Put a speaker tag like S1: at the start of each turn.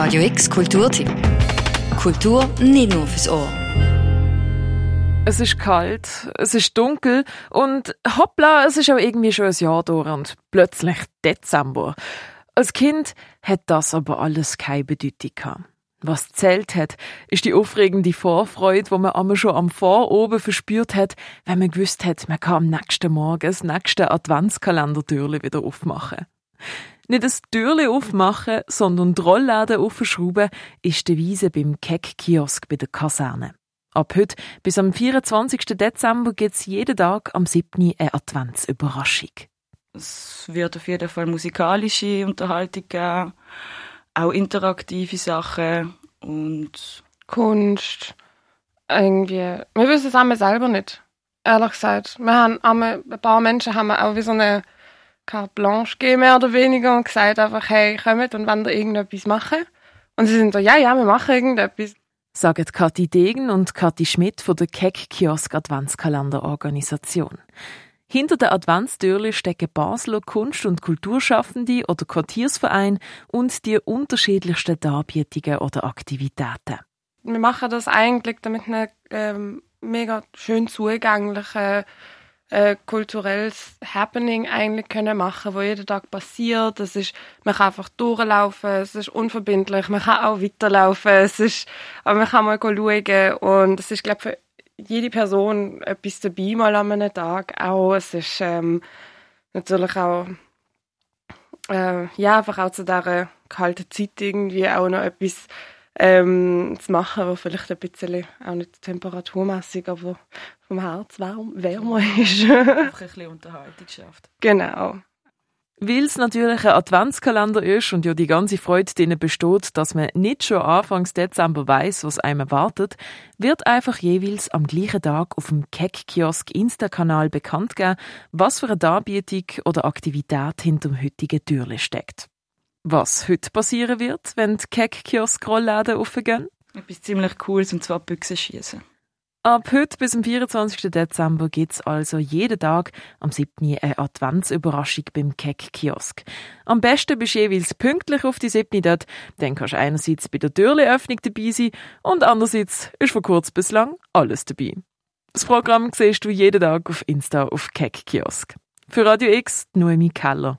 S1: Radio X Kulturtipp. Kultur nicht nur fürs Ohr.
S2: Es ist kalt, es ist dunkel und hoppla, es ist auch irgendwie schon ein Jahr durch und plötzlich Dezember. Als Kind hat das aber alles keine Bedeutung gehabt. Was zählt hat, ist die aufregende Vorfreude, die man einmal schon am Voroben verspürt hat, wenn man gewusst hat, man kann am nächsten Morgen das nächste Adventskalender-Türchen wieder aufmachen. Nicht das Türchen aufmachen, sondern die Rollläden aufschrauben, ist die Wiese beim Keck-Kiosk bei der Kaserne. Ab heute bis am 24. Dezember gibt es jeden Tag am 7. eine Adventsüberraschung.
S3: Es wird auf jeden Fall musikalische Unterhaltung geben auch interaktive Sachen und
S4: Kunst. Irgendwie. Wir wissen es einmal selber nicht. Ehrlich gesagt. Wir haben einmal, ein paar Menschen haben auch wie so eine Carte Blanche gegeben, mehr oder weniger, und gesagt einfach, hey, kommt und wollt ihr irgendetwas machen? Und sie sind so, ja, ja, wir machen irgendetwas.
S2: Sagen Kathi Degen und Kathi Schmidt von der Keck Kiosk Adventskalender Organisation. Hinter der Adventstürle stecken Basler Kunst- und Kulturschaffende oder Quartiersvereine und die unterschiedlichsten Darbietungen oder Aktivitäten.
S4: Wir machen das eigentlich, damit wir ähm, mega schön zugängliche äh, kulturelles Happening eigentlich können machen, wo jeden Tag passiert. Das ist, man kann einfach durchlaufen, es ist unverbindlich, man kann auch weiterlaufen, es ist, aber man kann mal schauen und es ist, glaube ich, jede Person etwas dabei mal an einem Tag auch. Es ist ähm, natürlich auch äh, ja, einfach auch zu dieser kalten Zeit irgendwie auch noch etwas ähm, zu machen, was vielleicht ein bisschen auch nicht temperaturmäßig, aber vom Herz warm, wärmer ist.
S3: einfach ein bisschen Unterhaltung schafft.
S4: Genau.
S2: Weil es natürlich ein Adventskalender ist und ja die ganze Freude darin besteht, dass man nicht schon Anfangs Dezember weiß, was einem erwartet, wird einfach jeweils am gleichen Tag auf dem Keck-Kiosk Insta-Kanal bekannt geben, was für eine Darbietung oder Aktivität hinter dem heutigen Türchen steckt. Was heute passieren wird, wenn die Keck-Kiosk-Rollläden aufgehen?
S3: Etwas ziemlich Cooles, und zwar Büchse schießen.
S2: Ab heute bis zum 24. Dezember gibt es also jeden Tag am 7. eine Adventsüberraschung beim Keck-Kiosk. Am besten bist du jeweils pünktlich auf die 7. dort, dann kannst du einerseits bei der Türleöffnung dabei sein und andererseits ist von kurz bis lang alles dabei. Das Programm siehst du jeden Tag auf Insta auf Keck-Kiosk. Für Radio X, Noemi Keller.